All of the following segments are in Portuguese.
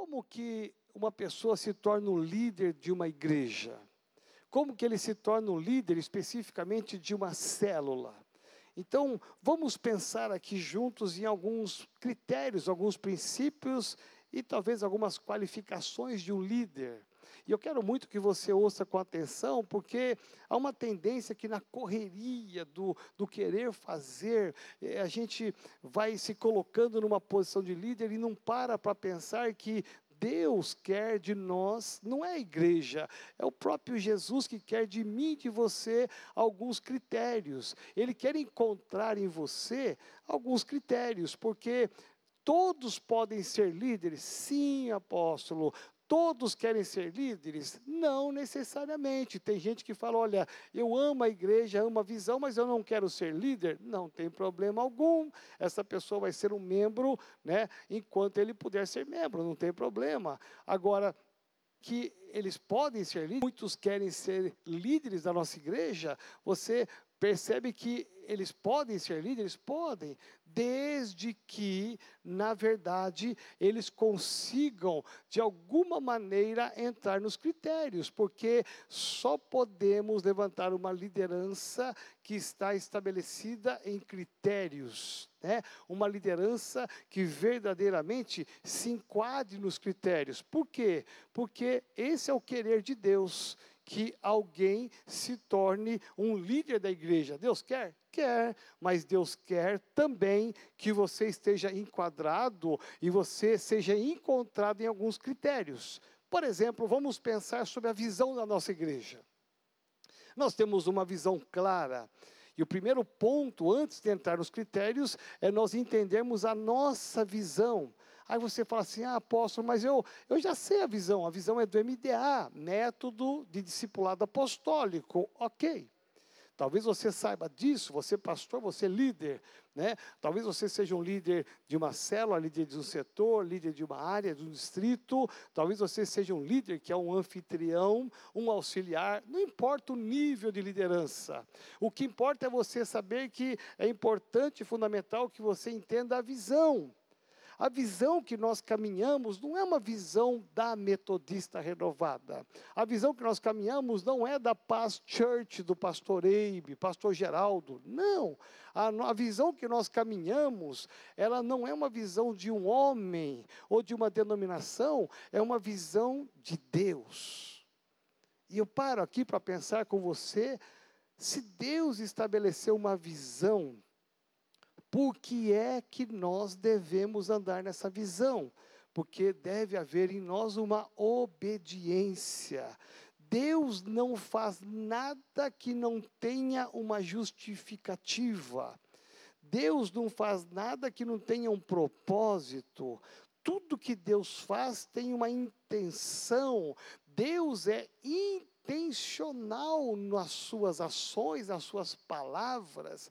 como que uma pessoa se torna o líder de uma igreja? Como que ele se torna o líder especificamente de uma célula? Então, vamos pensar aqui juntos em alguns critérios, alguns princípios e talvez algumas qualificações de um líder. E eu quero muito que você ouça com atenção, porque há uma tendência que na correria do, do querer fazer, eh, a gente vai se colocando numa posição de líder e não para para pensar que Deus quer de nós, não é a igreja, é o próprio Jesus que quer de mim e de você alguns critérios. Ele quer encontrar em você alguns critérios, porque todos podem ser líderes? Sim, apóstolo. Todos querem ser líderes? Não necessariamente. Tem gente que fala: olha, eu amo a igreja, amo a visão, mas eu não quero ser líder. Não tem problema algum. Essa pessoa vai ser um membro, né, enquanto ele puder ser membro, não tem problema. Agora, que eles podem ser líderes, muitos querem ser líderes da nossa igreja, você percebe que eles podem ser líderes? Podem, desde que, na verdade, eles consigam, de alguma maneira, entrar nos critérios, porque só podemos levantar uma liderança que está estabelecida em critérios. Né? Uma liderança que verdadeiramente se enquadre nos critérios. Por quê? Porque esse é o querer de Deus que alguém se torne um líder da igreja. Deus quer? Quer, mas Deus quer também que você esteja enquadrado e você seja encontrado em alguns critérios. Por exemplo, vamos pensar sobre a visão da nossa igreja. Nós temos uma visão clara. E o primeiro ponto, antes de entrar nos critérios, é nós entendermos a nossa visão. Aí você fala assim, ah, apóstolo, mas eu, eu já sei a visão, a visão é do MDA, Método de Discipulado Apostólico. Ok. Talvez você saiba disso, você é pastor, você é líder, né? Talvez você seja um líder de uma célula, líder de um setor, líder de uma área, de um distrito. Talvez você seja um líder que é um anfitrião, um auxiliar. Não importa o nível de liderança. O que importa é você saber que é importante fundamental que você entenda a visão. A visão que nós caminhamos não é uma visão da metodista renovada. A visão que nós caminhamos não é da Paz Church, do pastor Eibe, pastor Geraldo. Não. A, a visão que nós caminhamos, ela não é uma visão de um homem ou de uma denominação, é uma visão de Deus. E eu paro aqui para pensar com você, se Deus estabeleceu uma visão por que é que nós devemos andar nessa visão? Porque deve haver em nós uma obediência. Deus não faz nada que não tenha uma justificativa. Deus não faz nada que não tenha um propósito. Tudo que Deus faz tem uma intenção. Deus é intencional nas suas ações, nas suas palavras.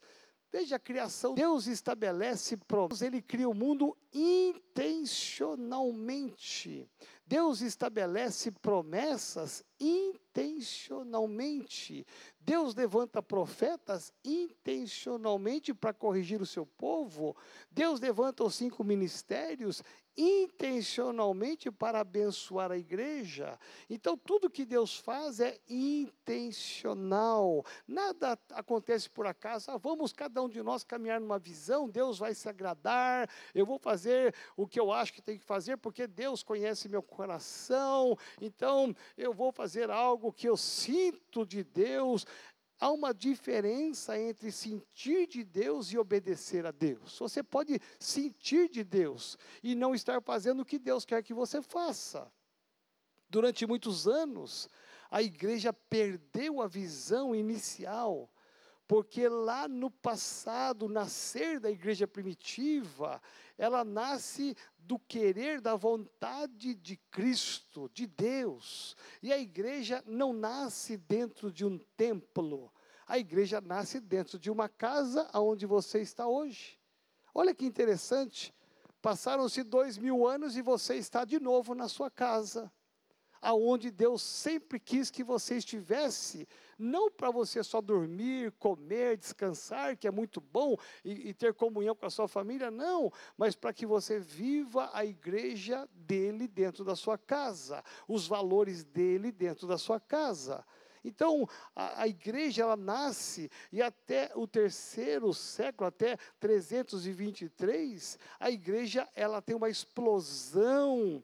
Veja a criação. Deus estabelece promessas, ele cria o mundo intencionalmente. Deus estabelece promessas intencionalmente. Deus levanta profetas intencionalmente para corrigir o seu povo. Deus levanta os cinco ministérios intencionalmente para abençoar a igreja. Então, tudo que Deus faz é intencional. Nada acontece por acaso. Ah, vamos cada um de nós caminhar numa visão, Deus vai se agradar. Eu vou fazer o que eu acho que tem que fazer, porque Deus conhece meu coração. Então, eu vou fazer algo que eu sinto de Deus. Há uma diferença entre sentir de Deus e obedecer a Deus. Você pode sentir de Deus e não estar fazendo o que Deus quer que você faça. Durante muitos anos, a igreja perdeu a visão inicial porque lá no passado, nascer da igreja primitiva, ela nasce do querer, da vontade de Cristo, de Deus. E a igreja não nasce dentro de um templo, a igreja nasce dentro de uma casa onde você está hoje. Olha que interessante, passaram-se dois mil anos e você está de novo na sua casa aonde Deus sempre quis que você estivesse não para você só dormir, comer, descansar, que é muito bom, e, e ter comunhão com a sua família, não, mas para que você viva a igreja dele dentro da sua casa, os valores dele dentro da sua casa. Então, a, a, igreja ela nasce e até o terceiro século, até 323, a igreja ela tem uma explosão.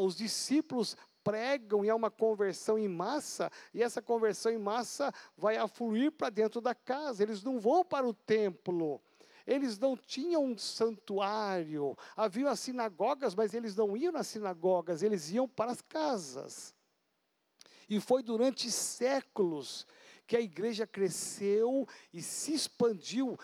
os discípulos pregam e há uma conversão em massa, e essa conversão em massa vai afluir para dentro da casa. Eles não vão para o templo. Eles não tinham um santuário, havia as sinagogas, mas eles não iam nas sinagogas, eles iam para as casas. E foi durante séculos que a igreja cresceu e se expandiu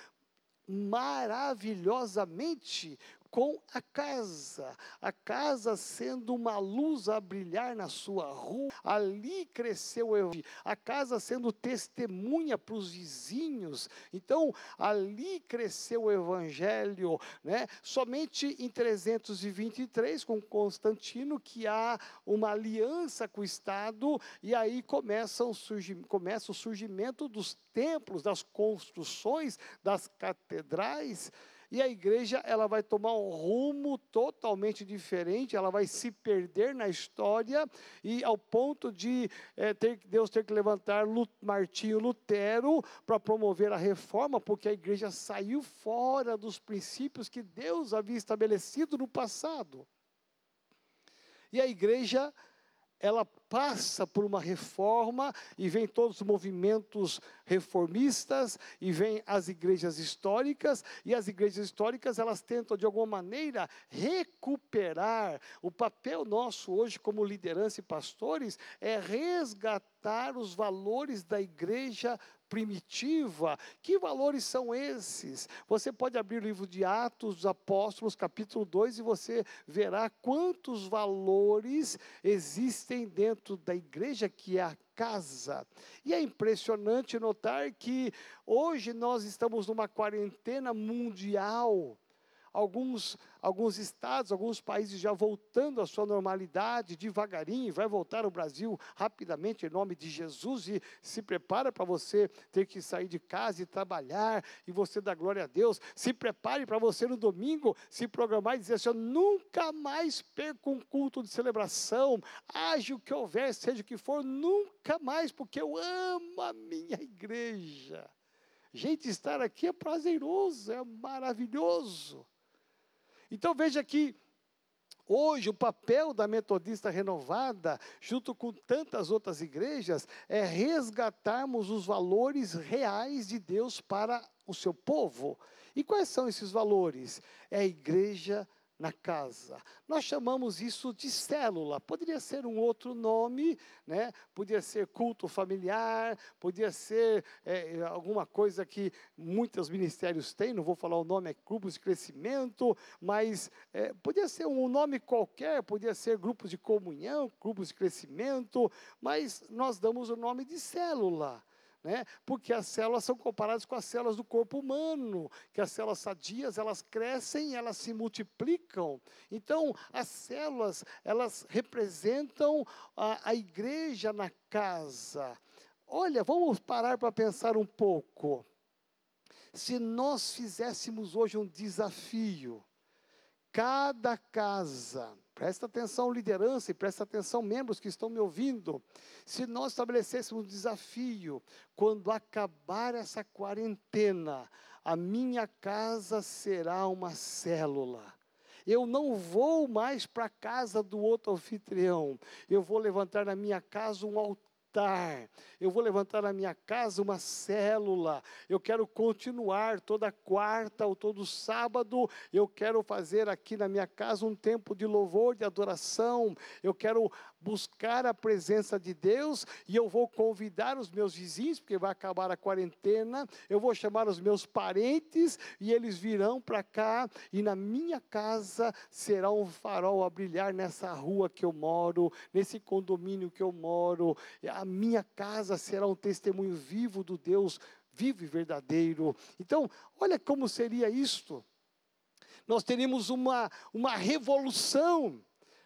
maravilhosamente com a casa, a casa sendo uma luz a brilhar na sua rua, ali cresceu a casa sendo testemunha para os vizinhos, então ali cresceu o evangelho, né? Somente em 323 com Constantino que há uma aliança com o Estado e aí começa o, começa o surgimento dos templos, das construções, das catedrais. E a igreja ela vai tomar um rumo totalmente diferente, ela vai se perder na história e ao ponto de é, ter, Deus ter que levantar Martinho Lutero para promover a reforma, porque a igreja saiu fora dos princípios que Deus havia estabelecido no passado. E a igreja ela passa por uma reforma e vem todos os movimentos reformistas e vem as igrejas históricas e as igrejas históricas elas tentam de alguma maneira recuperar. O papel nosso hoje como liderança e pastores é resgatar os valores da igreja primitiva. Que valores são esses? Você pode abrir o livro de Atos dos Apóstolos, capítulo 2, e você verá quantos valores existem dentro da igreja que é a casa. E é impressionante notar que hoje nós estamos numa quarentena mundial alguns, alguns estados, alguns países já voltando à sua normalidade devagarinho, vai voltar o Brasil rapidamente em nome de Jesus e se prepara para você ter que sair de casa e trabalhar e você dar glória a Deus. Se prepare para você no domingo se programar e dizer assim: eu nunca mais perco um culto de celebração, haja o que houver, seja o que for, nunca mais, porque eu amo a minha igreja. Gente, estar aqui é prazeroso, é maravilhoso. Então veja que Hoje, o papel da Metodista Renovada, junto com tantas outras igrejas, é resgatarmos os valores reais de Deus para o seu povo. E quais são esses valores? É a igreja na casa. Nós chamamos isso de célula. Poderia ser um outro nome, né? Podia ser culto familiar, podia ser é, alguma coisa que muitos ministérios têm. Não vou falar o nome, é grupos de crescimento, mas é, podia ser um nome qualquer, podia ser grupos de comunhão, grupos de crescimento, mas nós damos o nome de célula né? Porque as células são comparadas com as células do corpo humano, que as células sadias, elas crescem, elas se multiplicam. Então, as células, elas representam a, a igreja na casa. Olha, vamos parar para pensar um pouco. Se nós fizéssemos hoje um desafio, cada casa, Presta atenção, liderança, e presta atenção, membros que estão me ouvindo. Se nós estabelecêssemos um desafio, quando acabar essa quarentena, a minha casa será uma célula. Eu não vou mais para a casa do outro anfitrião. Eu vou levantar na minha casa um altar eu vou levantar na minha casa uma célula, eu quero continuar toda quarta ou todo sábado, eu quero fazer aqui na minha casa um tempo de louvor, de adoração, eu quero buscar a presença de Deus e eu vou convidar os meus vizinhos, porque vai acabar a quarentena, eu vou chamar os meus parentes e eles virão para cá. E na minha casa será um farol a brilhar nessa rua que eu moro, nesse condomínio que eu moro. A minha casa será um testemunho vivo do Deus vivo e verdadeiro. Então, olha como seria isto. Nós teríamos uma, uma revolução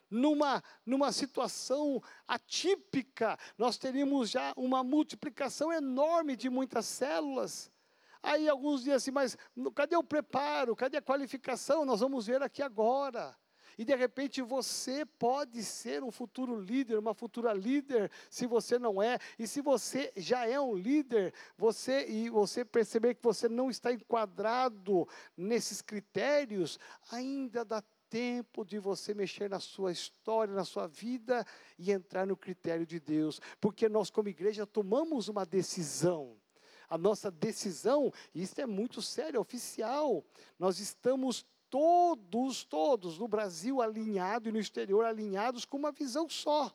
numa, numa situação atípica, nós teríamos já uma multiplicação enorme de muitas células. Aí alguns dizem assim, mas cadê o preparo? Cadê a qualificação? Nós vamos ver aqui agora. E de repente você pode ser um futuro líder, uma futura líder, se você não é. E se você já é um líder, você e você perceber que você não está enquadrado nesses critérios, ainda dá tempo de você mexer na sua história, na sua vida e entrar no critério de Deus, porque nós como igreja tomamos uma decisão a nossa decisão, e isso é muito sério, é oficial. Nós estamos todos, todos no Brasil alinhados e no exterior alinhados com uma visão só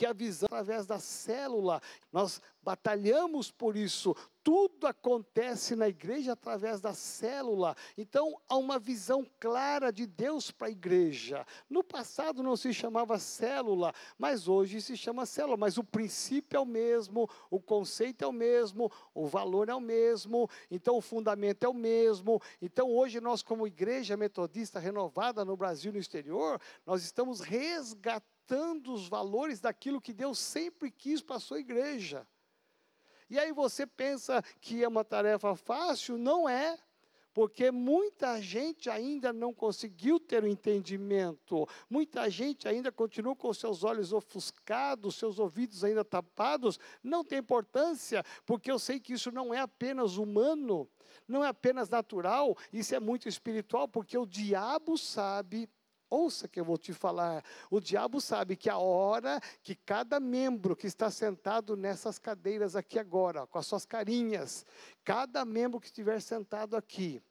que é a visão através da célula. Nós batalhamos por isso. Tudo acontece na igreja através da célula. Então, há uma visão clara de Deus para a igreja. No passado não se chamava célula, mas hoje se chama célula. Mas o princípio é o mesmo, o conceito é o mesmo, o valor é o mesmo, então o fundamento é o mesmo. Então, hoje nós, como igreja metodista renovada no Brasil e no exterior, nós estamos resgatando os valores daquilo que Deus sempre quis para a sua igreja. E aí você pensa que é uma tarefa fácil? Não é. Porque muita gente ainda não conseguiu ter o entendimento, muita gente ainda continua com seus olhos ofuscados, seus ouvidos ainda tapados. Não tem importância, porque eu sei que isso não é apenas humano, não é apenas natural, isso é muito espiritual, porque o diabo sabe Ouça que eu vou te falar. O diabo sabe que a hora que cada membro que está sentado nessas cadeiras aqui agora, com as suas carinhas, cada membro que estiver sentado aqui,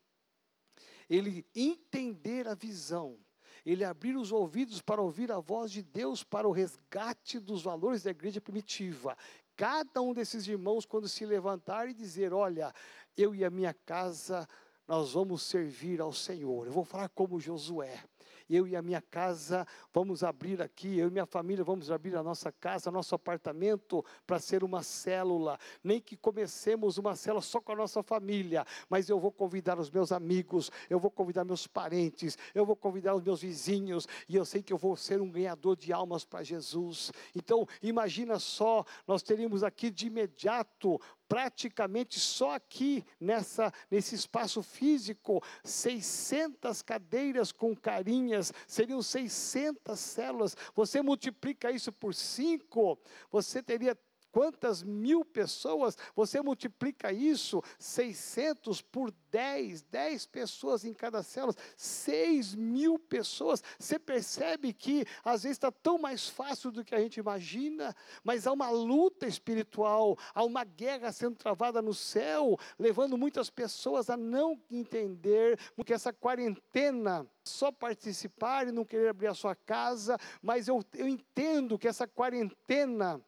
ele entender a visão, ele abrir os ouvidos para ouvir a voz de Deus para o resgate dos valores da igreja primitiva. Cada um desses irmãos, quando se levantar e dizer: Olha, eu e a minha casa, nós vamos servir ao Senhor. Eu vou falar como Josué eu e a minha casa vamos abrir aqui, eu e minha família vamos abrir a nossa casa, nosso apartamento para ser uma célula. Nem que comecemos uma célula só com a nossa família, mas eu vou convidar os meus amigos, eu vou convidar meus parentes, eu vou convidar os meus vizinhos, e eu sei que eu vou ser um ganhador de almas para Jesus. Então, imagina só, nós teríamos aqui de imediato praticamente só aqui nessa nesse espaço físico 600 cadeiras com carinhas, seriam 600 células. Você multiplica isso por cinco, você teria Quantas mil pessoas, você multiplica isso, 600 por 10, 10 pessoas em cada célula, 6 mil pessoas. Você percebe que às vezes está tão mais fácil do que a gente imagina, mas há uma luta espiritual, há uma guerra sendo travada no céu, levando muitas pessoas a não entender que essa quarentena só participar e não querer abrir a sua casa, mas eu, eu entendo que essa quarentena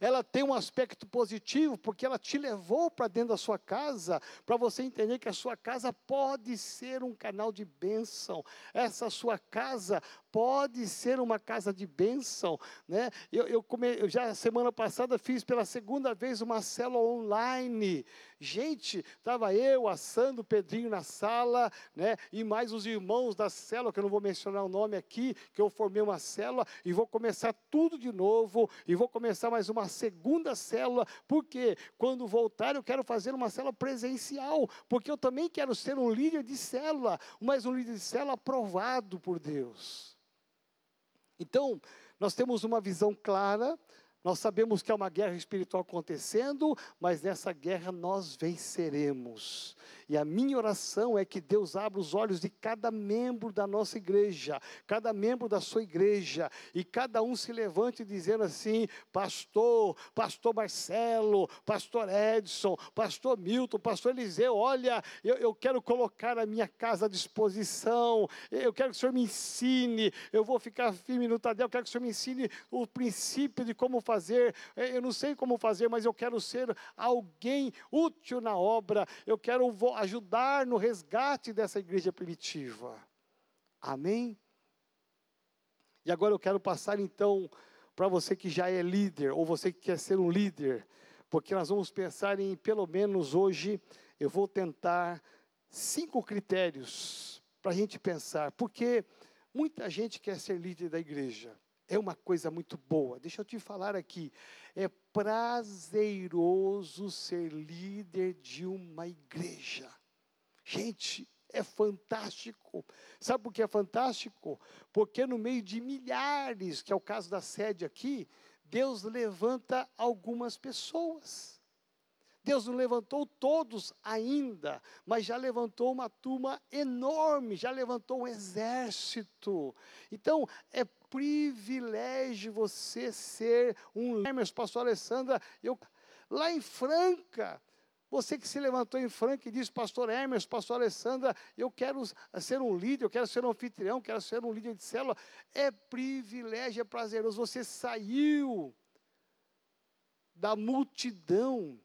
ela tem um aspecto positivo, porque ela te levou para dentro da sua casa, para você entender que a sua casa pode ser um canal de bênção. Essa sua casa pode ser uma casa de bênção. Né? Eu, eu, come, eu já semana passada fiz pela segunda vez uma célula online. Gente, estava eu, assando o Pedrinho na sala, né? e mais os irmãos da célula, que eu não vou mencionar o nome aqui, que eu formei uma célula, e vou começar tudo de novo, e vou começar mais uma segunda célula, porque quando voltar eu quero fazer uma célula presencial, porque eu também quero ser um líder de célula, mas um líder de célula aprovado por Deus. Então, nós temos uma visão clara, nós sabemos que há uma guerra espiritual acontecendo, mas nessa guerra nós venceremos. E a minha oração é que Deus abra os olhos de cada membro da nossa igreja, cada membro da sua igreja, e cada um se levante dizendo assim: Pastor, Pastor Marcelo, Pastor Edson, Pastor Milton, Pastor Eliseu, olha, eu, eu quero colocar a minha casa à disposição, eu quero que o Senhor me ensine, eu vou ficar firme no Tadel, eu quero que o Senhor me ensine o princípio de como fazer, eu não sei como fazer, mas eu quero ser alguém útil na obra, eu quero ajudar no resgate dessa igreja primitiva. Amém? E agora eu quero passar então para você que já é líder, ou você que quer ser um líder, porque nós vamos pensar em, pelo menos hoje, eu vou tentar cinco critérios para a gente pensar, porque Muita gente quer ser líder da igreja. É uma coisa muito boa. Deixa eu te falar aqui. É prazeroso ser líder de uma igreja. Gente, é fantástico. Sabe por que é fantástico? Porque no meio de milhares, que é o caso da sede aqui, Deus levanta algumas pessoas. Deus não levantou todos ainda, mas já levantou uma turma enorme, já levantou um exército. Então, é privilégio você ser um Hermes, pastor Alessandra, eu lá em Franca, você que se levantou em Franca e disse, pastor Hermes, pastor Alessandra, eu quero ser um líder, eu quero ser um anfitrião, quero ser um líder de célula. É privilégio, é prazeroso. Você saiu da multidão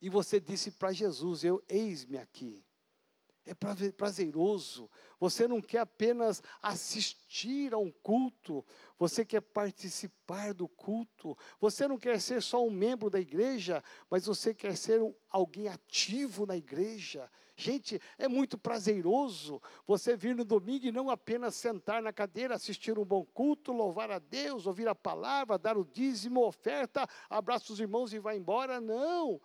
e você disse para Jesus: Eu eis-me aqui. É prazeroso. Você não quer apenas assistir a um culto, você quer participar do culto. Você não quer ser só um membro da igreja, mas você quer ser alguém ativo na igreja. Gente, é muito prazeroso você vir no domingo e não apenas sentar na cadeira, assistir um bom culto, louvar a Deus, ouvir a palavra, dar o dízimo, oferta, abraça os irmãos e vai embora. Não.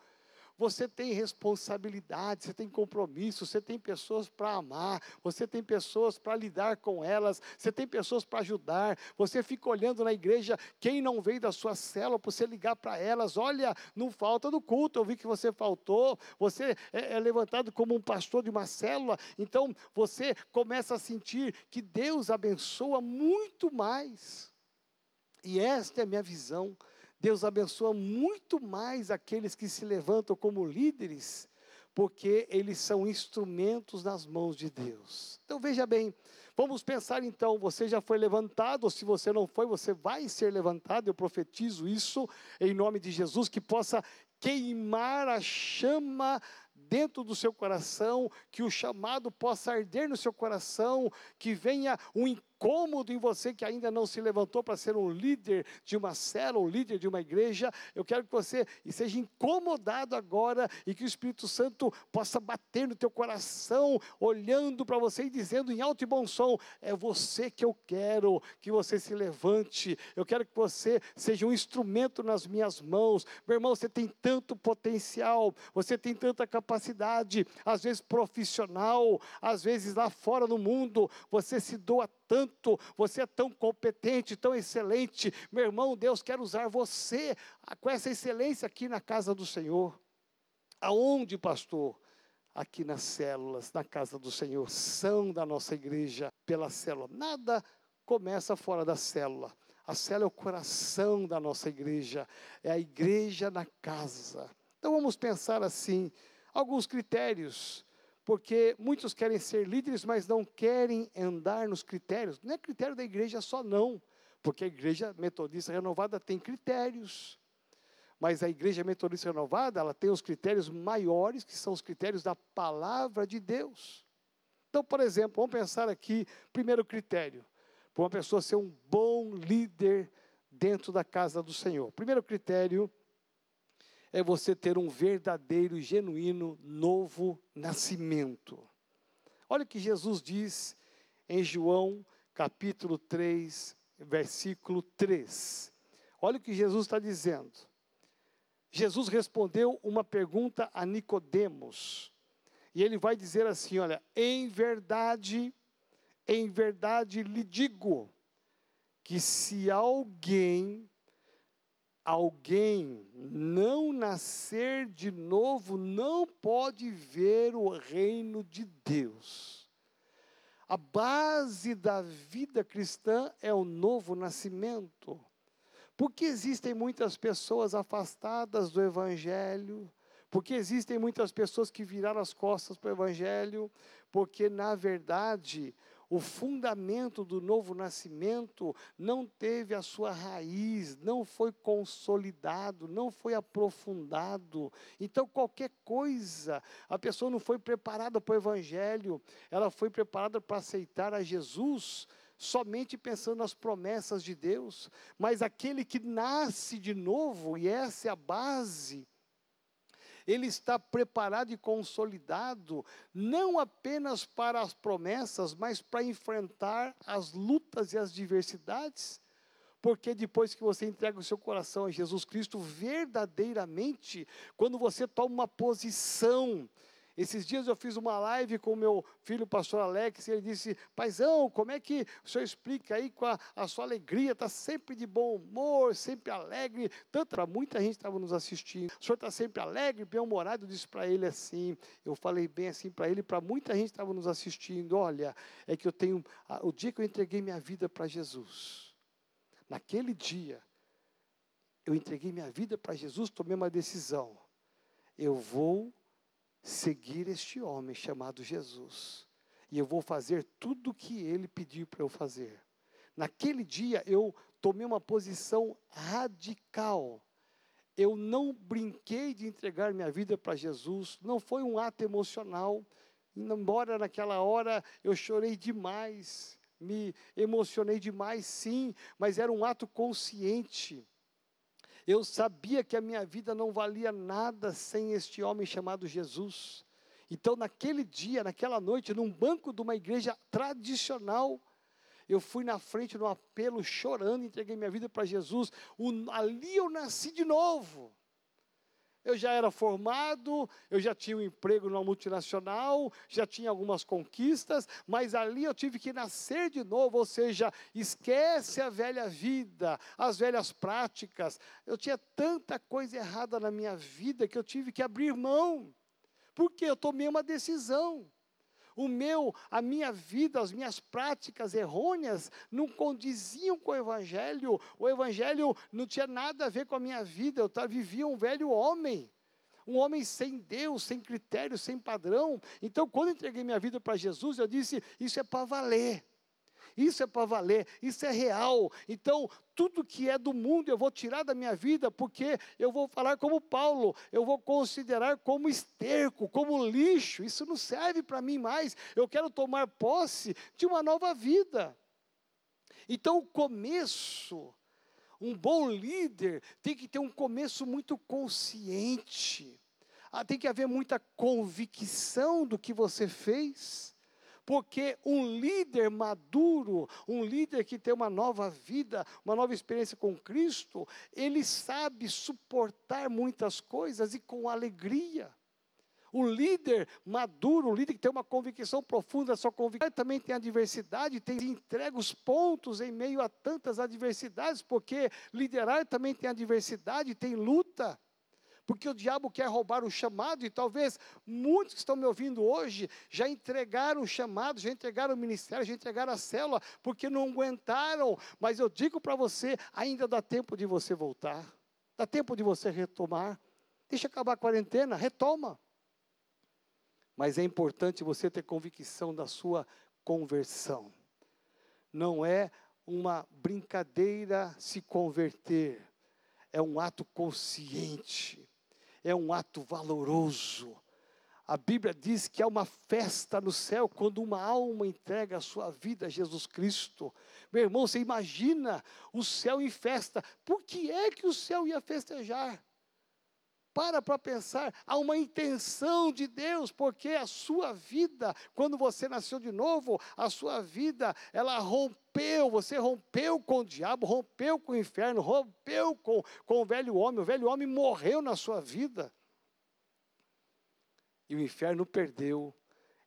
Você tem responsabilidade, você tem compromisso, você tem pessoas para amar, você tem pessoas para lidar com elas, você tem pessoas para ajudar. Você fica olhando na igreja quem não veio da sua célula, para você ligar para elas: olha, não falta do culto, eu vi que você faltou. Você é, é levantado como um pastor de uma célula, então você começa a sentir que Deus abençoa muito mais. E esta é a minha visão Deus abençoa muito mais aqueles que se levantam como líderes, porque eles são instrumentos nas mãos de Deus. Então veja bem, vamos pensar então, você já foi levantado, ou se você não foi, você vai ser levantado, eu profetizo isso em nome de Jesus, que possa queimar a chama dentro do seu coração, que o chamado possa arder no seu coração, que venha um incômodo em você que ainda não se levantou para ser um líder de uma célula, um líder de uma igreja, eu quero que você seja incomodado agora e que o Espírito Santo possa bater no teu coração, olhando para você e dizendo em alto e bom som: é você que eu quero que você se levante, eu quero que você seja um instrumento nas minhas mãos. Meu irmão, você tem tanto potencial, você tem tanta capacidade, às vezes profissional, às vezes lá fora no mundo, você se doa tanto, você é tão competente, tão excelente. Meu irmão, Deus quer usar você com essa excelência aqui na casa do Senhor. Aonde, pastor? Aqui nas células, na casa do Senhor, são da nossa igreja pela célula. Nada começa fora da célula. A célula é o coração da nossa igreja, é a igreja na casa. Então vamos pensar assim, alguns critérios porque muitos querem ser líderes, mas não querem andar nos critérios. Não é critério da igreja só, não, porque a igreja metodista renovada tem critérios. Mas a igreja metodista renovada, ela tem os critérios maiores, que são os critérios da palavra de Deus. Então, por exemplo, vamos pensar aqui, primeiro critério, para uma pessoa ser um bom líder dentro da casa do Senhor. Primeiro critério, é você ter um verdadeiro genuíno novo nascimento. Olha o que Jesus diz em João capítulo 3, versículo 3. Olha o que Jesus está dizendo. Jesus respondeu uma pergunta a Nicodemos. E ele vai dizer assim: olha, em verdade, em verdade lhe digo, que se alguém alguém não nascer de novo não pode ver o reino de Deus. A base da vida cristã é o novo nascimento. Porque existem muitas pessoas afastadas do Evangelho, porque existem muitas pessoas que viraram as costas para o Evangelho, porque, na verdade, o fundamento do novo nascimento não teve a sua raiz, não foi consolidado, não foi aprofundado. Então, qualquer coisa, a pessoa não foi preparada para o Evangelho, ela foi preparada para aceitar a Jesus somente pensando nas promessas de Deus, mas aquele que nasce de novo, e essa é a base, ele está preparado e consolidado não apenas para as promessas, mas para enfrentar as lutas e as diversidades. Porque depois que você entrega o seu coração a Jesus Cristo, verdadeiramente, quando você toma uma posição, esses dias eu fiz uma live com o meu filho, o pastor Alex, e ele disse: Paizão, como é que o senhor explica aí com a, a sua alegria? Está sempre de bom humor, sempre alegre. Tanto para muita gente estava nos assistindo. O senhor está sempre alegre, bem-humorado. Eu disse para ele assim. Eu falei bem assim para ele, para muita gente estava nos assistindo. Olha, é que eu tenho. O dia que eu entreguei minha vida para Jesus, naquele dia, eu entreguei minha vida para Jesus, tomei uma decisão. Eu vou seguir este homem chamado Jesus. E eu vou fazer tudo o que ele pediu para eu fazer. Naquele dia eu tomei uma posição radical. Eu não brinquei de entregar minha vida para Jesus, não foi um ato emocional. Embora naquela hora eu chorei demais, me emocionei demais, sim, mas era um ato consciente. Eu sabia que a minha vida não valia nada sem este homem chamado Jesus. Então, naquele dia, naquela noite, num banco de uma igreja tradicional, eu fui na frente no apelo chorando, entreguei minha vida para Jesus. O, ali eu nasci de novo. Eu já era formado, eu já tinha um emprego numa multinacional, já tinha algumas conquistas, mas ali eu tive que nascer de novo, ou seja, esquece a velha vida, as velhas práticas. Eu tinha tanta coisa errada na minha vida que eu tive que abrir mão, porque eu tomei uma decisão o meu, a minha vida, as minhas práticas errôneas não condiziam com o Evangelho. O Evangelho não tinha nada a ver com a minha vida. Eu vivia um velho homem. Um homem sem Deus, sem critério, sem padrão. Então, quando entreguei minha vida para Jesus, eu disse: Isso é para valer. Isso é para valer, isso é real. Então, tudo que é do mundo eu vou tirar da minha vida, porque eu vou falar como Paulo, eu vou considerar como esterco, como lixo. Isso não serve para mim mais. Eu quero tomar posse de uma nova vida. Então, o começo, um bom líder tem que ter um começo muito consciente. Ah, tem que haver muita convicção do que você fez porque um líder maduro, um líder que tem uma nova vida, uma nova experiência com Cristo, ele sabe suportar muitas coisas e com alegria. O líder maduro, o líder que tem uma convicção profunda, sua convicção também tem adversidade, tem entrega os pontos em meio a tantas adversidades, porque liderar também tem adversidade, tem luta porque o diabo quer roubar o chamado, e talvez muitos que estão me ouvindo hoje já entregaram o chamado, já entregaram o ministério, já entregaram a célula, porque não aguentaram. Mas eu digo para você: ainda dá tempo de você voltar, dá tempo de você retomar. Deixa acabar a quarentena, retoma. Mas é importante você ter convicção da sua conversão. Não é uma brincadeira se converter, é um ato consciente é um ato valoroso. A Bíblia diz que há uma festa no céu quando uma alma entrega a sua vida a Jesus Cristo. Meu irmão, você imagina o céu em festa. Por que é que o céu ia festejar? Para para pensar, há uma intenção de Deus, porque a sua vida, quando você nasceu de novo, a sua vida, ela rompeu, você rompeu com o diabo, rompeu com o inferno, rompeu com, com o velho homem, o velho homem morreu na sua vida. E o inferno perdeu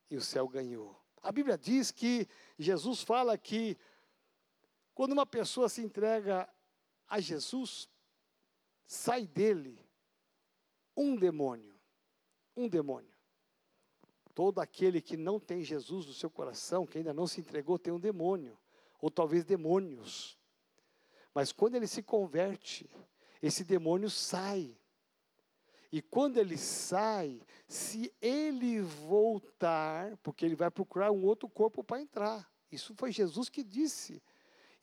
e o céu ganhou. A Bíblia diz que Jesus fala que quando uma pessoa se entrega a Jesus, sai dele um demônio. Um demônio. Todo aquele que não tem Jesus no seu coração, que ainda não se entregou, tem um demônio, ou talvez demônios. Mas quando ele se converte, esse demônio sai. E quando ele sai, se ele voltar, porque ele vai procurar um outro corpo para entrar. Isso foi Jesus que disse.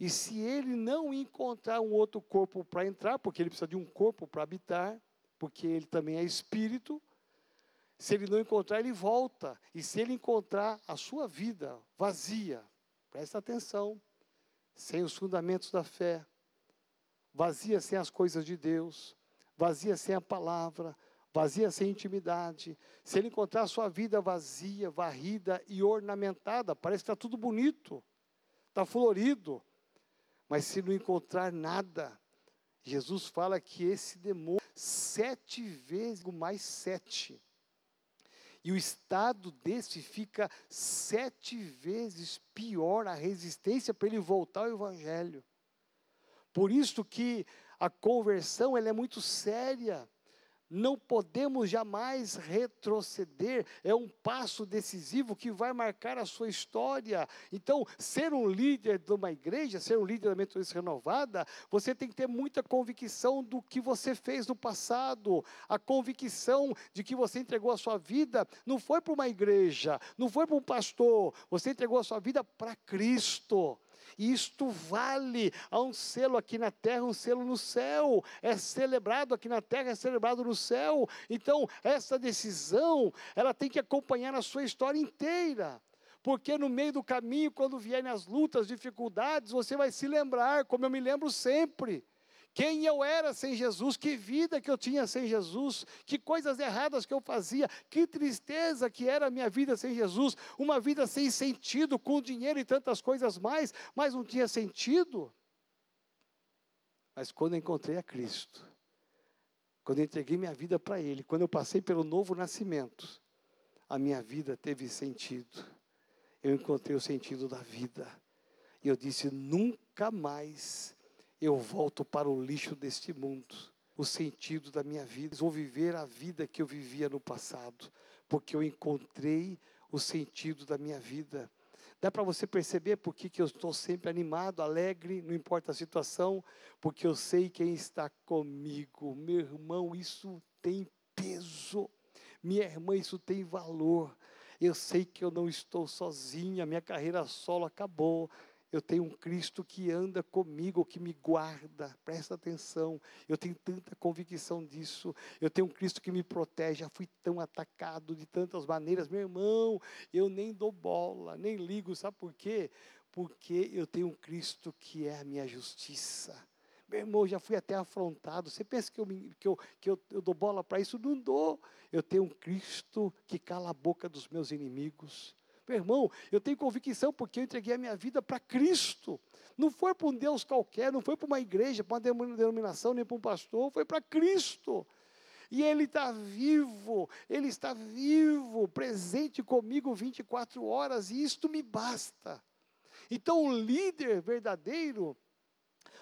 E se ele não encontrar um outro corpo para entrar, porque ele precisa de um corpo para habitar, porque ele também é espírito. Se ele não encontrar, ele volta. E se ele encontrar a sua vida vazia, presta atenção, sem os fundamentos da fé, vazia sem as coisas de Deus, vazia sem a palavra, vazia sem intimidade, se ele encontrar a sua vida vazia, varrida e ornamentada, parece que está tudo bonito, está florido, mas se não encontrar nada, Jesus fala que esse demônio, sete vezes mais sete, e o estado desse fica sete vezes pior, a resistência para ele voltar ao Evangelho. Por isso que a conversão ela é muito séria. Não podemos jamais retroceder, é um passo decisivo que vai marcar a sua história. Então, ser um líder de uma igreja, ser um líder da Metodista Renovada, você tem que ter muita convicção do que você fez no passado, a convicção de que você entregou a sua vida, não foi para uma igreja, não foi para um pastor, você entregou a sua vida para Cristo. E isto vale. Há um selo aqui na terra, um selo no céu. É celebrado aqui na terra, é celebrado no céu. Então, essa decisão, ela tem que acompanhar a sua história inteira. Porque no meio do caminho, quando vierem as lutas, dificuldades, você vai se lembrar, como eu me lembro sempre quem eu era sem Jesus, que vida que eu tinha sem Jesus, que coisas erradas que eu fazia, que tristeza que era a minha vida sem Jesus, uma vida sem sentido, com dinheiro e tantas coisas mais, mas não tinha sentido. Mas quando eu encontrei a Cristo, quando eu entreguei minha vida para Ele, quando eu passei pelo novo nascimento, a minha vida teve sentido. Eu encontrei o sentido da vida. E eu disse: nunca mais eu volto para o lixo deste mundo. O sentido da minha vida, vou viver a vida que eu vivia no passado, porque eu encontrei o sentido da minha vida. Dá para você perceber por que, eu estou sempre animado, alegre, não importa a situação, porque eu sei quem está comigo. Meu irmão, isso tem peso. Minha irmã, isso tem valor. Eu sei que eu não estou sozinha, minha carreira solo acabou. Eu tenho um Cristo que anda comigo, que me guarda, presta atenção. Eu tenho tanta convicção disso. Eu tenho um Cristo que me protege. Já fui tão atacado de tantas maneiras. Meu irmão, eu nem dou bola, nem ligo. Sabe por quê? Porque eu tenho um Cristo que é a minha justiça. Meu irmão, já fui até afrontado. Você pensa que eu, que eu, que eu, eu dou bola para isso? Não dou. Eu tenho um Cristo que cala a boca dos meus inimigos. Meu irmão, eu tenho convicção porque eu entreguei a minha vida para Cristo. Não foi para um Deus qualquer, não foi para uma igreja, para uma denominação, nem para um pastor, foi para Cristo. E Ele está vivo, Ele está vivo, presente comigo 24 horas, e isto me basta. Então, o líder verdadeiro,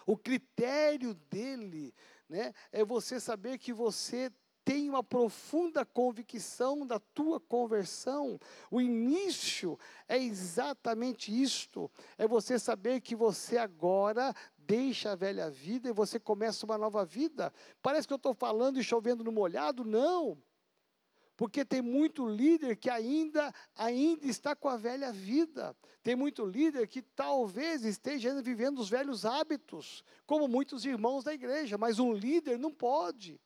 o critério dele, né, é você saber que você tem uma profunda convicção da tua conversão. O início é exatamente isto: é você saber que você agora deixa a velha vida e você começa uma nova vida. Parece que eu estou falando e chovendo no molhado? Não. Porque tem muito líder que ainda, ainda está com a velha vida. Tem muito líder que talvez esteja vivendo os velhos hábitos, como muitos irmãos da igreja, mas um líder não pode.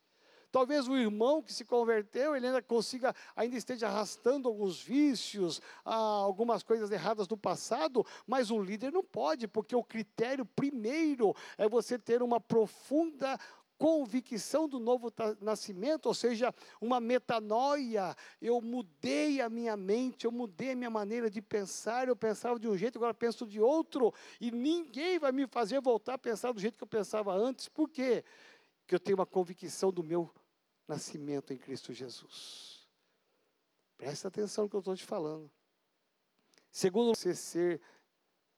Talvez o irmão que se converteu, ele ainda consiga, ainda esteja arrastando alguns vícios, ah, algumas coisas erradas do passado, mas o líder não pode, porque o critério primeiro é você ter uma profunda convicção do novo nascimento, ou seja, uma metanoia. Eu mudei a minha mente, eu mudei a minha maneira de pensar. Eu pensava de um jeito, agora penso de outro, e ninguém vai me fazer voltar a pensar do jeito que eu pensava antes. Por quê? Porque eu tenho uma convicção do meu nascimento em Cristo Jesus. Presta atenção no que eu estou te falando. Segundo você ser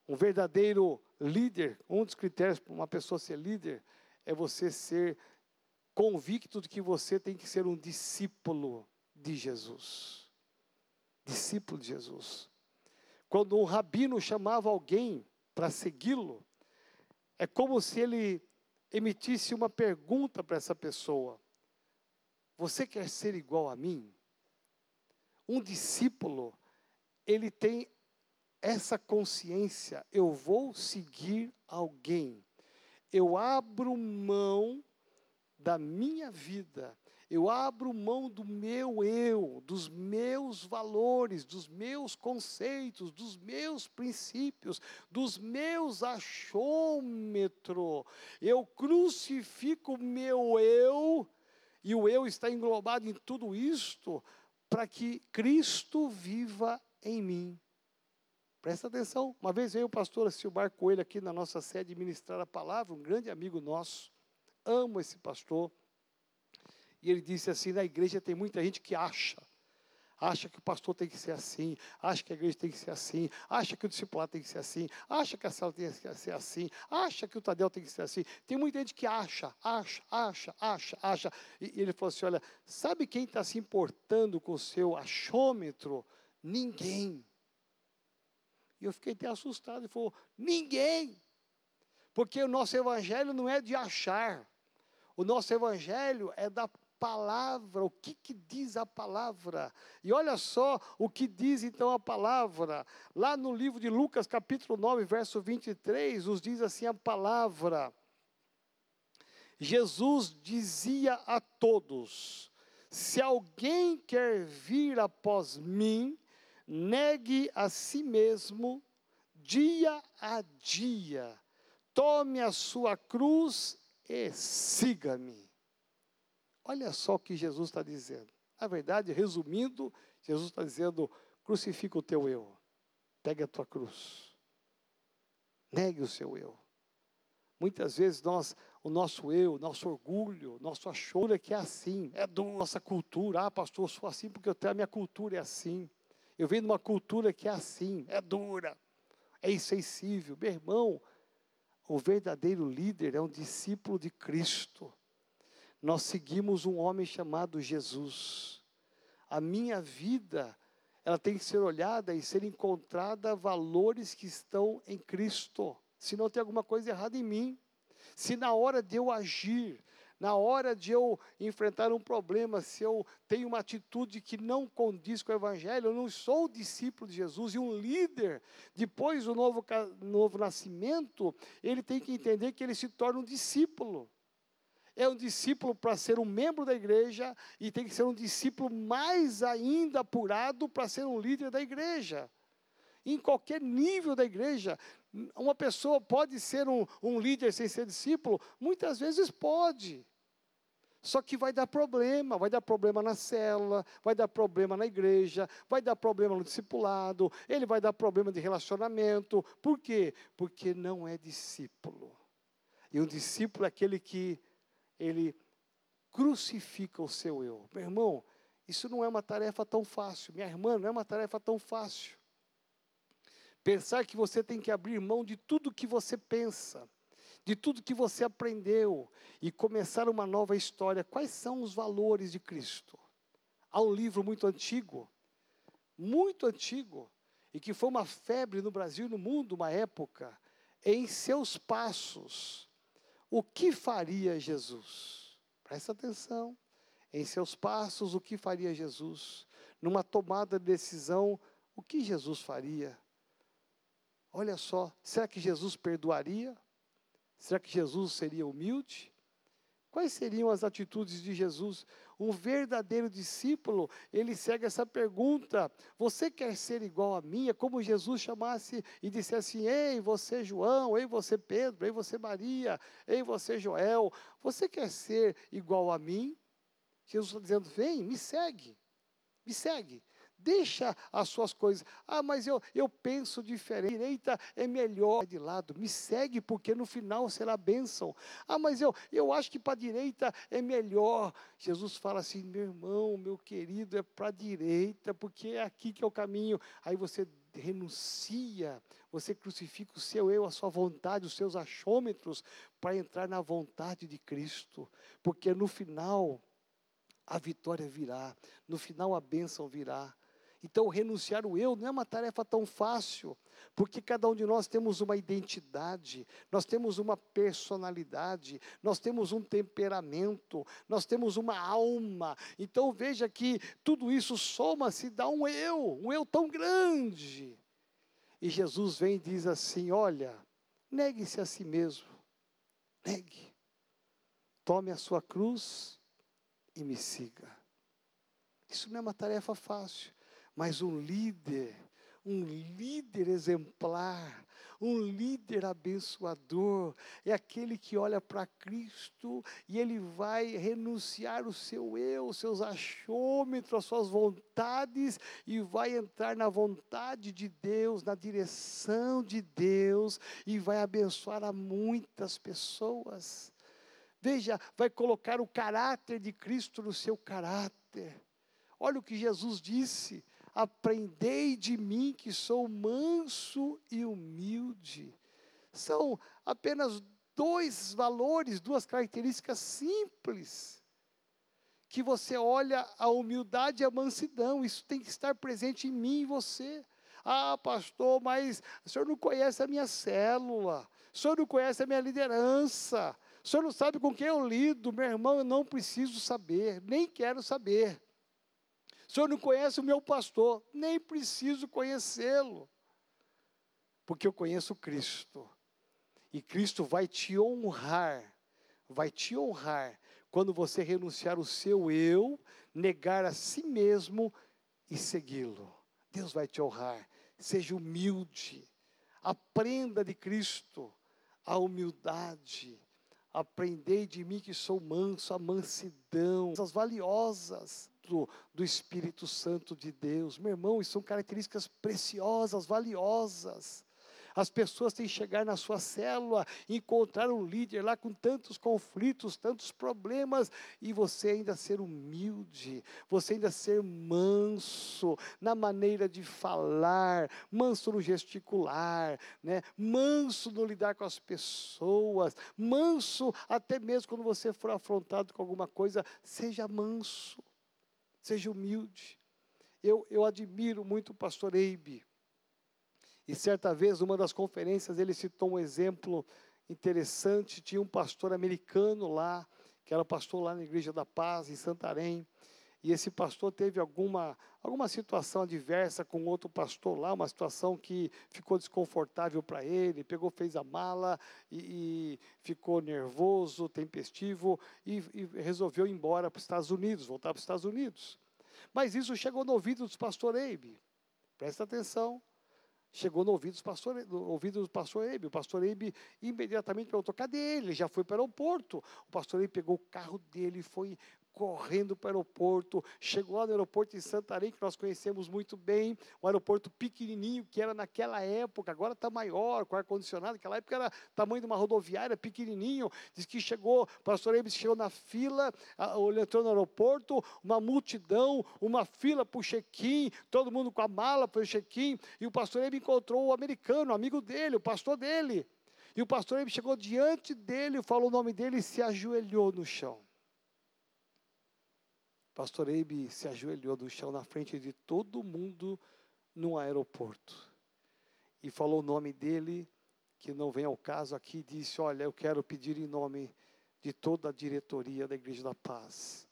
um verdadeiro líder, um dos critérios para uma pessoa ser líder é você ser convicto de que você tem que ser um discípulo de Jesus. Discípulo de Jesus. Quando um rabino chamava alguém para segui-lo, é como se ele emitisse uma pergunta para essa pessoa. Você quer ser igual a mim? Um discípulo, ele tem essa consciência: eu vou seguir alguém. Eu abro mão da minha vida, eu abro mão do meu eu, dos meus valores, dos meus conceitos, dos meus princípios, dos meus achômetros. Eu crucifico o meu eu e o eu está englobado em tudo isto para que Cristo viva em mim. Presta atenção. Uma vez veio o pastor Silmar Coelho aqui na nossa sede ministrar a palavra, um grande amigo nosso. Amo esse pastor. E ele disse assim: na igreja tem muita gente que acha acha que o pastor tem que ser assim, acha que a igreja tem que ser assim, acha que o discipulado tem que ser assim, acha que a sala tem que ser assim, acha que o Tadel tem que ser assim. Tem muita gente que acha, acha, acha, acha, acha. E, e ele falou assim: olha, sabe quem está se importando com o seu achômetro? Ninguém. E eu fiquei até assustado. Ele falou: ninguém. Porque o nosso evangelho não é de achar. O nosso evangelho é da palavra, o que, que diz a palavra. E olha só o que diz então a palavra. Lá no livro de Lucas, capítulo 9, verso 23, nos diz assim a palavra. Jesus dizia a todos: Se alguém quer vir após mim, negue a si mesmo, dia a dia, tome a sua cruz e siga-me. Olha só o que Jesus está dizendo. Na verdade, resumindo, Jesus está dizendo: crucifica o teu eu, pegue a tua cruz, negue o seu eu. Muitas vezes nós, o nosso eu, nosso orgulho, nosso achou é que é assim, é da nossa cultura. Ah, pastor, eu sou assim porque eu tenho, a minha cultura é assim. Eu venho de uma cultura que é assim, é dura, é insensível. Meu irmão, o verdadeiro líder é um discípulo de Cristo nós seguimos um homem chamado Jesus. A minha vida, ela tem que ser olhada e ser encontrada valores que estão em Cristo. Se não tem alguma coisa errada em mim. Se na hora de eu agir, na hora de eu enfrentar um problema, se eu tenho uma atitude que não condiz com o Evangelho, eu não sou discípulo de Jesus e um líder, depois do novo, novo nascimento, ele tem que entender que ele se torna um discípulo é um discípulo para ser um membro da igreja e tem que ser um discípulo mais ainda apurado para ser um líder da igreja. Em qualquer nível da igreja, uma pessoa pode ser um, um líder sem ser discípulo? Muitas vezes pode. Só que vai dar problema, vai dar problema na célula, vai dar problema na igreja, vai dar problema no discipulado, ele vai dar problema de relacionamento. Por quê? Porque não é discípulo. E um discípulo é aquele que ele crucifica o seu eu. Meu irmão, isso não é uma tarefa tão fácil. Minha irmã, não é uma tarefa tão fácil. Pensar que você tem que abrir mão de tudo que você pensa, de tudo que você aprendeu e começar uma nova história. Quais são os valores de Cristo? Há um livro muito antigo, muito antigo, e que foi uma febre no Brasil e no mundo, uma época, em seus passos o que faria Jesus? Presta atenção. Em seus passos, o que faria Jesus? Numa tomada de decisão, o que Jesus faria? Olha só, será que Jesus perdoaria? Será que Jesus seria humilde? Quais seriam as atitudes de Jesus? Um verdadeiro discípulo, ele segue essa pergunta: Você quer ser igual a mim? É como Jesus chamasse e dissesse Ei, você João, ei, você Pedro, ei, você Maria, ei, você Joel, você quer ser igual a mim? Jesus está dizendo: Vem, me segue, me segue. Deixa as suas coisas. Ah, mas eu, eu penso diferente. Direita é melhor de lado. Me segue, porque no final será bênção. Ah, mas eu, eu acho que para a direita é melhor. Jesus fala assim: meu irmão, meu querido, é para a direita, porque é aqui que é o caminho. Aí você renuncia, você crucifica o seu eu, a sua vontade, os seus achômetros, para entrar na vontade de Cristo. Porque no final a vitória virá, no final a bênção virá. Então, renunciar o eu não é uma tarefa tão fácil, porque cada um de nós temos uma identidade, nós temos uma personalidade, nós temos um temperamento, nós temos uma alma. Então, veja que tudo isso soma-se, dá um eu, um eu tão grande. E Jesus vem e diz assim: Olha, negue-se a si mesmo, negue, tome a sua cruz e me siga. Isso não é uma tarefa fácil. Mas um líder, um líder exemplar, um líder abençoador, é aquele que olha para Cristo e ele vai renunciar o seu eu, os seus achômetros, as suas vontades e vai entrar na vontade de Deus, na direção de Deus e vai abençoar a muitas pessoas. Veja, vai colocar o caráter de Cristo no seu caráter. Olha o que Jesus disse: Aprendei de mim que sou manso e humilde. São apenas dois valores, duas características simples. Que você olha a humildade e a mansidão, isso tem que estar presente em mim e você. Ah, pastor, mas o senhor não conhece a minha célula, o senhor não conhece a minha liderança, o senhor não sabe com quem eu lido, meu irmão, eu não preciso saber, nem quero saber. O senhor não conhece o meu pastor, nem preciso conhecê-lo, porque eu conheço Cristo. E Cristo vai te honrar, vai te honrar quando você renunciar o seu eu, negar a si mesmo e segui-lo. Deus vai te honrar. Seja humilde. Aprenda de Cristo a humildade. Aprendei de mim que sou manso, a mansidão, as valiosas do, do Espírito Santo de Deus. Meu irmão, isso são características preciosas, valiosas. As pessoas têm que chegar na sua célula, encontrar um líder lá com tantos conflitos, tantos problemas, e você ainda ser humilde, você ainda ser manso na maneira de falar, manso no gesticular, né? manso no lidar com as pessoas, manso até mesmo quando você for afrontado com alguma coisa, seja manso, seja humilde. Eu, eu admiro muito o pastor Eibe. E certa vez, numa das conferências, ele citou um exemplo interessante. Tinha um pastor americano lá, que era pastor lá na Igreja da Paz, em Santarém. E esse pastor teve alguma, alguma situação adversa com outro pastor lá, uma situação que ficou desconfortável para ele. Pegou, fez a mala e, e ficou nervoso, tempestivo e, e resolveu ir embora para os Estados Unidos, voltar para os Estados Unidos. Mas isso chegou no ouvido dos pastor Eibe. Presta atenção. Chegou no ouvido, dos pastor, no ouvido do pastor Eibe. O pastor Eibe imediatamente perguntou: cadê ele? Ele já foi para o aeroporto. O pastor Eibe pegou o carro dele e foi correndo para o aeroporto, chegou lá no aeroporto em Santarém, que nós conhecemos muito bem, um aeroporto pequenininho, que era naquela época, agora está maior, com ar-condicionado, naquela época era tamanho de uma rodoviária, pequenininho, diz que chegou, o pastor Emes chegou na fila, ele entrou no aeroporto, uma multidão, uma fila para o check-in, todo mundo com a mala para o check-in, e o pastor Emes encontrou o americano, amigo dele, o pastor dele, e o pastor Emes chegou diante dele, falou o nome dele e se ajoelhou no chão. Pastor Eibe se ajoelhou no chão na frente de todo mundo no aeroporto e falou o nome dele, que não vem ao caso aqui, disse: Olha, eu quero pedir em nome de toda a diretoria da Igreja da Paz,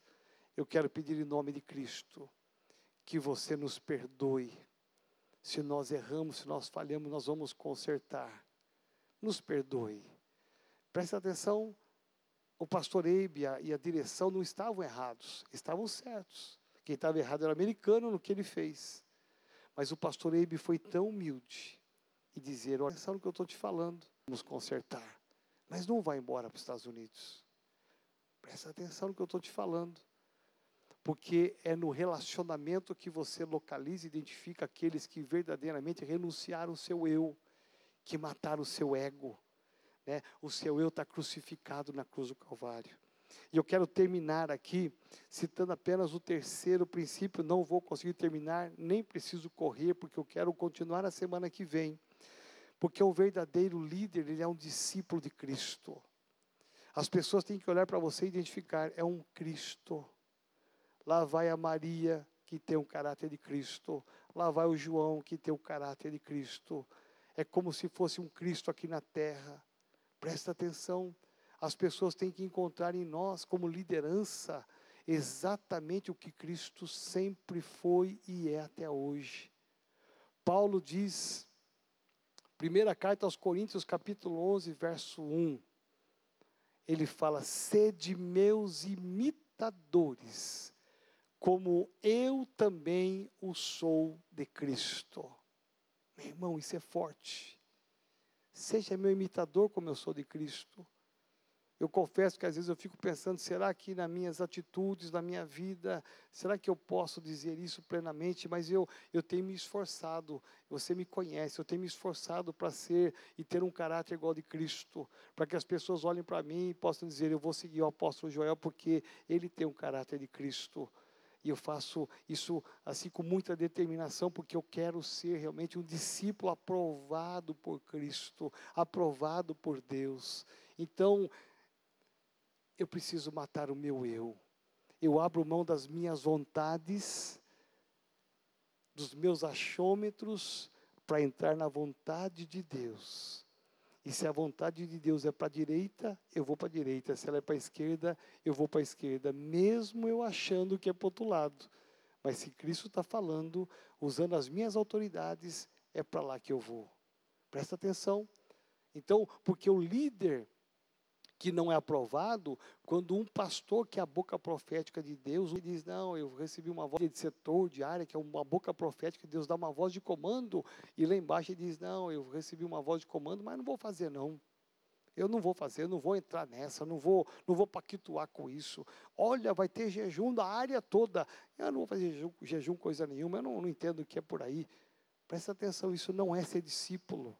eu quero pedir em nome de Cristo que você nos perdoe. Se nós erramos, se nós falhamos, nós vamos consertar. Nos perdoe. Presta atenção o pastor Eibe e a, direção não estavam errados, estavam certos. Quem estava errado era o americano no que ele fez. Mas o pastor Eibe foi tão humilde e dizer: Olha, sabe o que eu estou te falando? Vamos consertar. Mas não vá embora para os Estados Unidos. Presta atenção no que eu estou te falando. Porque é no relacionamento que você localiza e identifica aqueles que verdadeiramente renunciaram ao seu eu, que mataram o seu ego, né? O seu eu está crucificado na cruz do Calvário. E eu quero terminar aqui citando apenas o terceiro princípio. Não vou conseguir terminar, nem preciso correr, porque eu quero continuar na semana que vem. Porque um verdadeiro líder, ele é um discípulo de Cristo. As pessoas têm que olhar para você e identificar: é um Cristo. Lá vai a Maria, que tem o caráter de Cristo. Lá vai o João, que tem o caráter de Cristo. É como se fosse um Cristo aqui na terra. Presta atenção, as pessoas têm que encontrar em nós, como liderança, exatamente o que Cristo sempre foi e é até hoje. Paulo diz, primeira carta aos Coríntios, capítulo 11, verso 1, ele fala: Sede meus imitadores, como eu também o sou de Cristo. Meu irmão, isso é forte. Seja meu imitador como eu sou de Cristo. Eu confesso que às vezes eu fico pensando, será que nas minhas atitudes, na minha vida, será que eu posso dizer isso plenamente? Mas eu, eu tenho me esforçado, você me conhece, eu tenho me esforçado para ser e ter um caráter igual de Cristo, para que as pessoas olhem para mim e possam dizer, eu vou seguir o apóstolo Joel porque ele tem um caráter de Cristo. E eu faço isso assim com muita determinação, porque eu quero ser realmente um discípulo aprovado por Cristo, aprovado por Deus. Então, eu preciso matar o meu eu. Eu abro mão das minhas vontades, dos meus achômetros, para entrar na vontade de Deus. E se a vontade de Deus é para a direita, eu vou para a direita. Se ela é para a esquerda, eu vou para a esquerda, mesmo eu achando que é para outro lado. Mas se Cristo está falando, usando as minhas autoridades, é para lá que eu vou. Presta atenção. Então, porque o líder que não é aprovado quando um pastor que é a boca profética de Deus diz não eu recebi uma voz de setor de área que é uma boca profética Deus dá uma voz de comando e lá embaixo ele diz não eu recebi uma voz de comando mas não vou fazer não eu não vou fazer, não vou entrar nessa, não vou, não vou paquituar com isso. Olha, vai ter jejum da área toda. Eu não vou fazer jejum, jejum coisa nenhuma, eu não, não entendo o que é por aí. Presta atenção, isso não é ser discípulo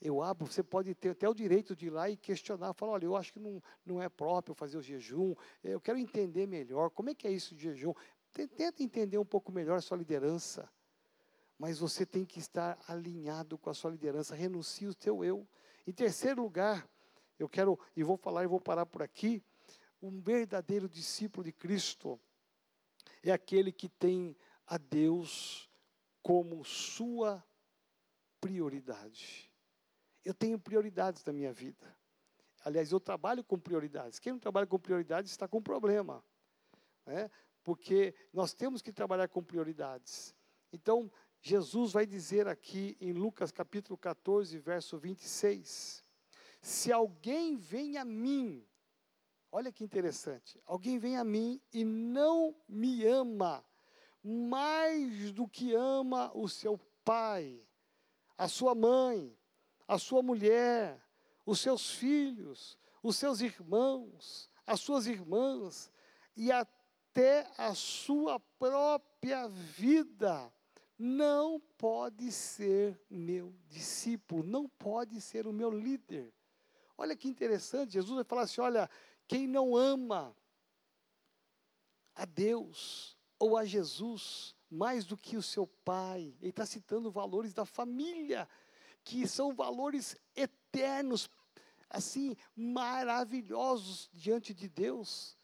eu abro, você pode ter até o direito de ir lá e questionar, falar, olha, eu acho que não, não é próprio fazer o jejum, eu quero entender melhor, como é que é isso de jejum? Tenta entender um pouco melhor a sua liderança, mas você tem que estar alinhado com a sua liderança, renuncie o teu eu. Em terceiro lugar, eu quero, e vou falar e vou parar por aqui, um verdadeiro discípulo de Cristo é aquele que tem a Deus como sua prioridade. Eu tenho prioridades na minha vida. Aliás, eu trabalho com prioridades. Quem não trabalha com prioridades está com problema. Né? Porque nós temos que trabalhar com prioridades. Então, Jesus vai dizer aqui em Lucas capítulo 14, verso 26: Se alguém vem a mim, olha que interessante, alguém vem a mim e não me ama mais do que ama o seu pai, a sua mãe, a sua mulher, os seus filhos, os seus irmãos, as suas irmãs e até a sua própria vida, não pode ser meu discípulo, não pode ser o meu líder. Olha que interessante, Jesus vai falar assim: olha, quem não ama a Deus ou a Jesus mais do que o seu pai, ele está citando valores da família que são valores eternos, assim, maravilhosos diante de Deus.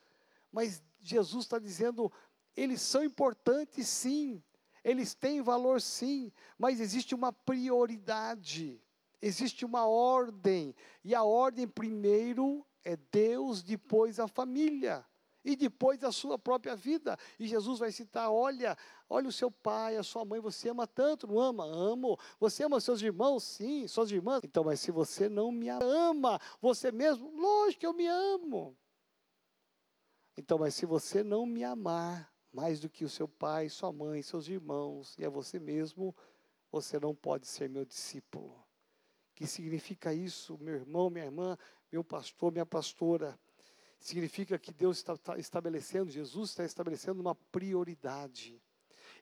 Mas Jesus está dizendo, eles são importantes sim, eles têm valor sim, mas existe uma prioridade, existe uma ordem, e a ordem primeiro é Deus, depois a família e depois a sua própria vida. E Jesus vai citar: olha, olha o seu pai, a sua mãe, você ama tanto, não ama? Amo. Você ama seus irmãos? Sim, suas irmãs. Então, mas se você não me ama, você mesmo, lógico que eu me amo. Então, mas se você não me amar mais do que o seu pai, sua mãe, seus irmãos e a você mesmo, você não pode ser meu discípulo. Que significa isso, meu irmão, minha irmã, meu pastor, minha pastora? Significa que Deus está estabelecendo, Jesus está estabelecendo uma prioridade.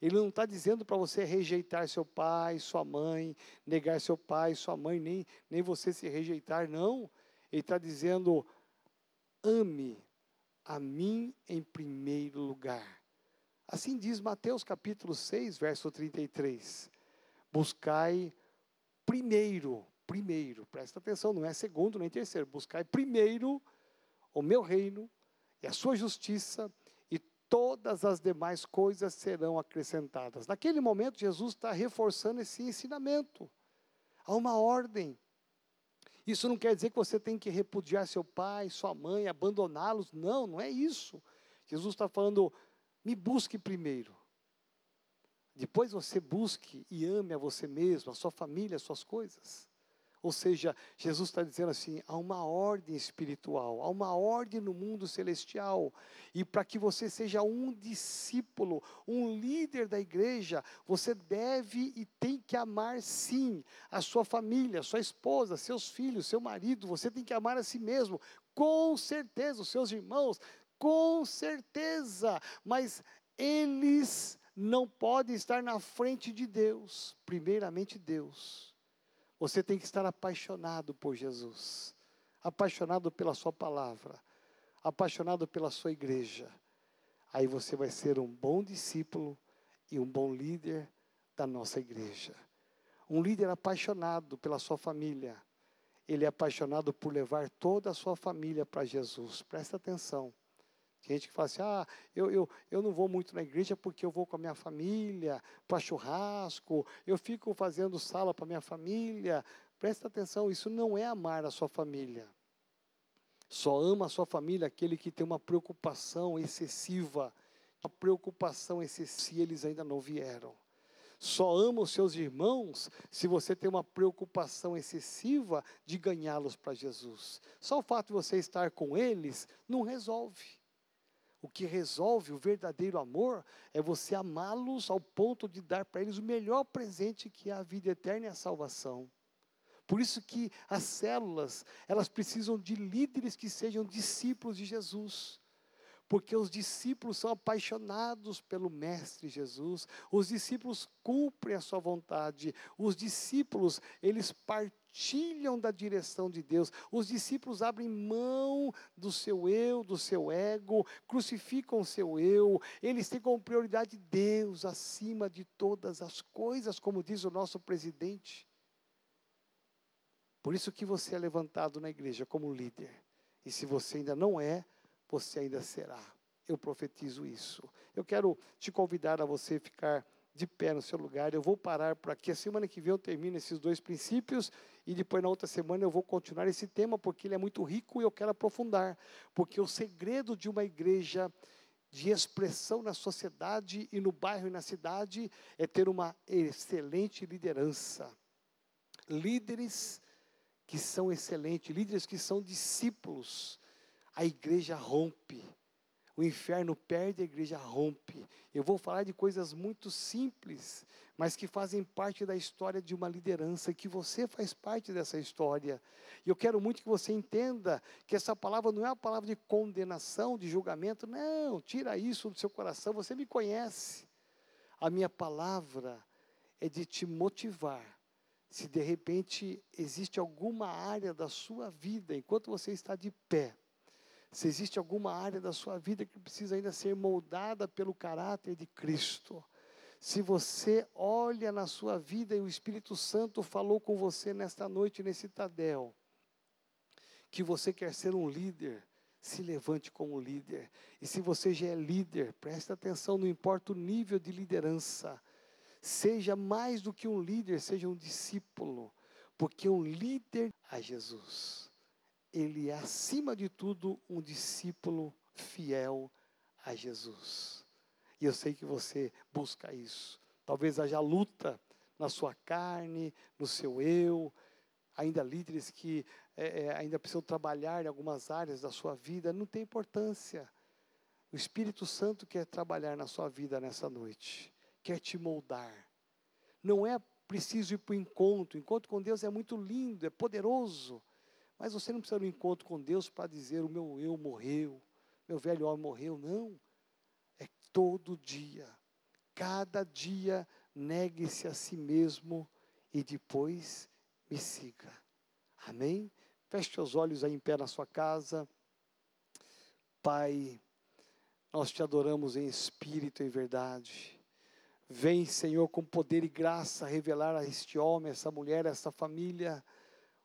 Ele não está dizendo para você rejeitar seu pai, sua mãe, negar seu pai, sua mãe, nem, nem você se rejeitar, não. Ele está dizendo: ame a mim em primeiro lugar. Assim diz Mateus capítulo 6, verso 33. Buscai primeiro, primeiro, presta atenção, não é segundo nem terceiro, buscai primeiro o meu reino e a sua justiça, e todas as demais coisas serão acrescentadas. Naquele momento, Jesus está reforçando esse ensinamento. Há uma ordem. Isso não quer dizer que você tem que repudiar seu pai, sua mãe, abandoná-los. Não, não é isso. Jesus está falando, me busque primeiro. Depois você busque e ame a você mesmo, a sua família, as suas coisas. Ou seja, Jesus está dizendo assim: há uma ordem espiritual, há uma ordem no mundo celestial. E para que você seja um discípulo, um líder da igreja, você deve e tem que amar sim a sua família, sua esposa, seus filhos, seu marido. Você tem que amar a si mesmo, com certeza, os seus irmãos, com certeza. Mas eles não podem estar na frente de Deus, primeiramente Deus. Você tem que estar apaixonado por Jesus, apaixonado pela Sua palavra, apaixonado pela Sua igreja. Aí você vai ser um bom discípulo e um bom líder da nossa igreja. Um líder apaixonado pela sua família. Ele é apaixonado por levar toda a sua família para Jesus. Presta atenção. Tem gente que fala assim: ah, eu, eu, eu não vou muito na igreja porque eu vou com a minha família para churrasco, eu fico fazendo sala para minha família. Presta atenção, isso não é amar a sua família. Só ama a sua família aquele que tem uma preocupação excessiva, uma preocupação excessiva se eles ainda não vieram. Só ama os seus irmãos se você tem uma preocupação excessiva de ganhá-los para Jesus. Só o fato de você estar com eles não resolve. O que resolve o verdadeiro amor é você amá-los ao ponto de dar para eles o melhor presente que é a vida eterna e a salvação. Por isso que as células, elas precisam de líderes que sejam discípulos de Jesus porque os discípulos são apaixonados pelo Mestre Jesus, os discípulos cumprem a sua vontade, os discípulos, eles partilham da direção de Deus, os discípulos abrem mão do seu eu, do seu ego, crucificam o seu eu, eles têm como prioridade Deus acima de todas as coisas, como diz o nosso presidente. Por isso que você é levantado na igreja como líder. E se você ainda não é, você ainda será. Eu profetizo isso. Eu quero te convidar a você ficar de pé no seu lugar. Eu vou parar por aqui. A semana que vem eu termino esses dois princípios e depois na outra semana eu vou continuar esse tema porque ele é muito rico e eu quero aprofundar. Porque o segredo de uma igreja de expressão na sociedade e no bairro e na cidade é ter uma excelente liderança. Líderes que são excelentes, líderes que são discípulos a igreja rompe. O inferno perde, a igreja rompe. Eu vou falar de coisas muito simples, mas que fazem parte da história de uma liderança, que você faz parte dessa história. E eu quero muito que você entenda que essa palavra não é uma palavra de condenação, de julgamento. Não, tira isso do seu coração, você me conhece. A minha palavra é de te motivar. Se de repente existe alguma área da sua vida, enquanto você está de pé, se existe alguma área da sua vida que precisa ainda ser moldada pelo caráter de Cristo. Se você olha na sua vida e o Espírito Santo falou com você nesta noite, nesse Tadel, que você quer ser um líder, se levante como líder. E se você já é líder, preste atenção, não importa o nível de liderança, seja mais do que um líder, seja um discípulo, porque um líder a Jesus ele é, acima de tudo, um discípulo fiel a Jesus. E eu sei que você busca isso. Talvez haja luta na sua carne, no seu eu, ainda líderes que é, é, ainda precisam trabalhar em algumas áreas da sua vida, não tem importância. O Espírito Santo quer trabalhar na sua vida nessa noite, quer te moldar. Não é preciso ir para o encontro, o encontro com Deus é muito lindo, é poderoso, mas você não precisa de um encontro com Deus para dizer: o meu eu morreu, meu velho homem morreu. Não. É todo dia. Cada dia negue-se a si mesmo e depois me siga. Amém? Feche os olhos aí em pé na sua casa. Pai, nós te adoramos em espírito e em verdade. Vem, Senhor, com poder e graça revelar a este homem, essa mulher, essa família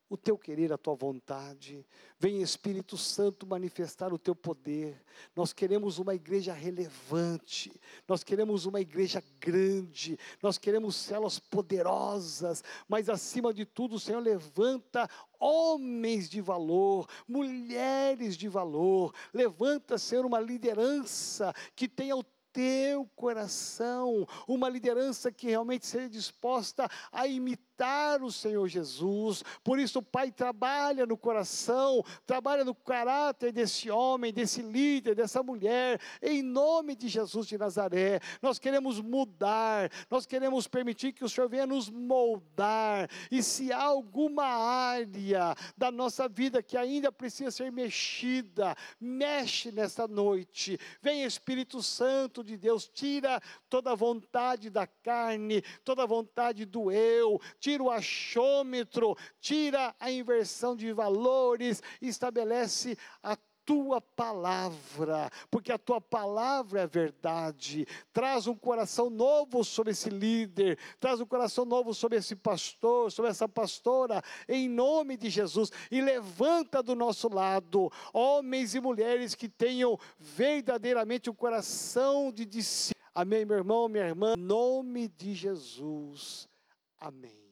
o teu querer, a tua vontade. Vem Espírito Santo manifestar o teu poder. Nós queremos uma igreja relevante, nós queremos uma igreja grande, nós queremos células poderosas, mas acima de tudo, Senhor levanta homens de valor, mulheres de valor, levanta ser uma liderança que tenha o teu coração, uma liderança que realmente seja disposta a imitar imitar o Senhor Jesus. Por isso, Pai, trabalha no coração, trabalha no caráter desse homem, desse líder, dessa mulher, em nome de Jesus de Nazaré. Nós queremos mudar, nós queremos permitir que o Senhor venha nos moldar. E se há alguma área da nossa vida que ainda precisa ser mexida, mexe nesta noite. Vem Espírito Santo de Deus, tira toda a vontade da carne, toda a vontade do eu, tira o achômetro, tira a inversão de valores, estabelece a tua palavra, porque a tua palavra é verdade. Traz um coração novo sobre esse líder, traz um coração novo sobre esse pastor, sobre essa pastora, em nome de Jesus. E levanta do nosso lado homens e mulheres que tenham verdadeiramente o um coração de discípulo. Amém, meu irmão, minha irmã, em nome de Jesus. Amém.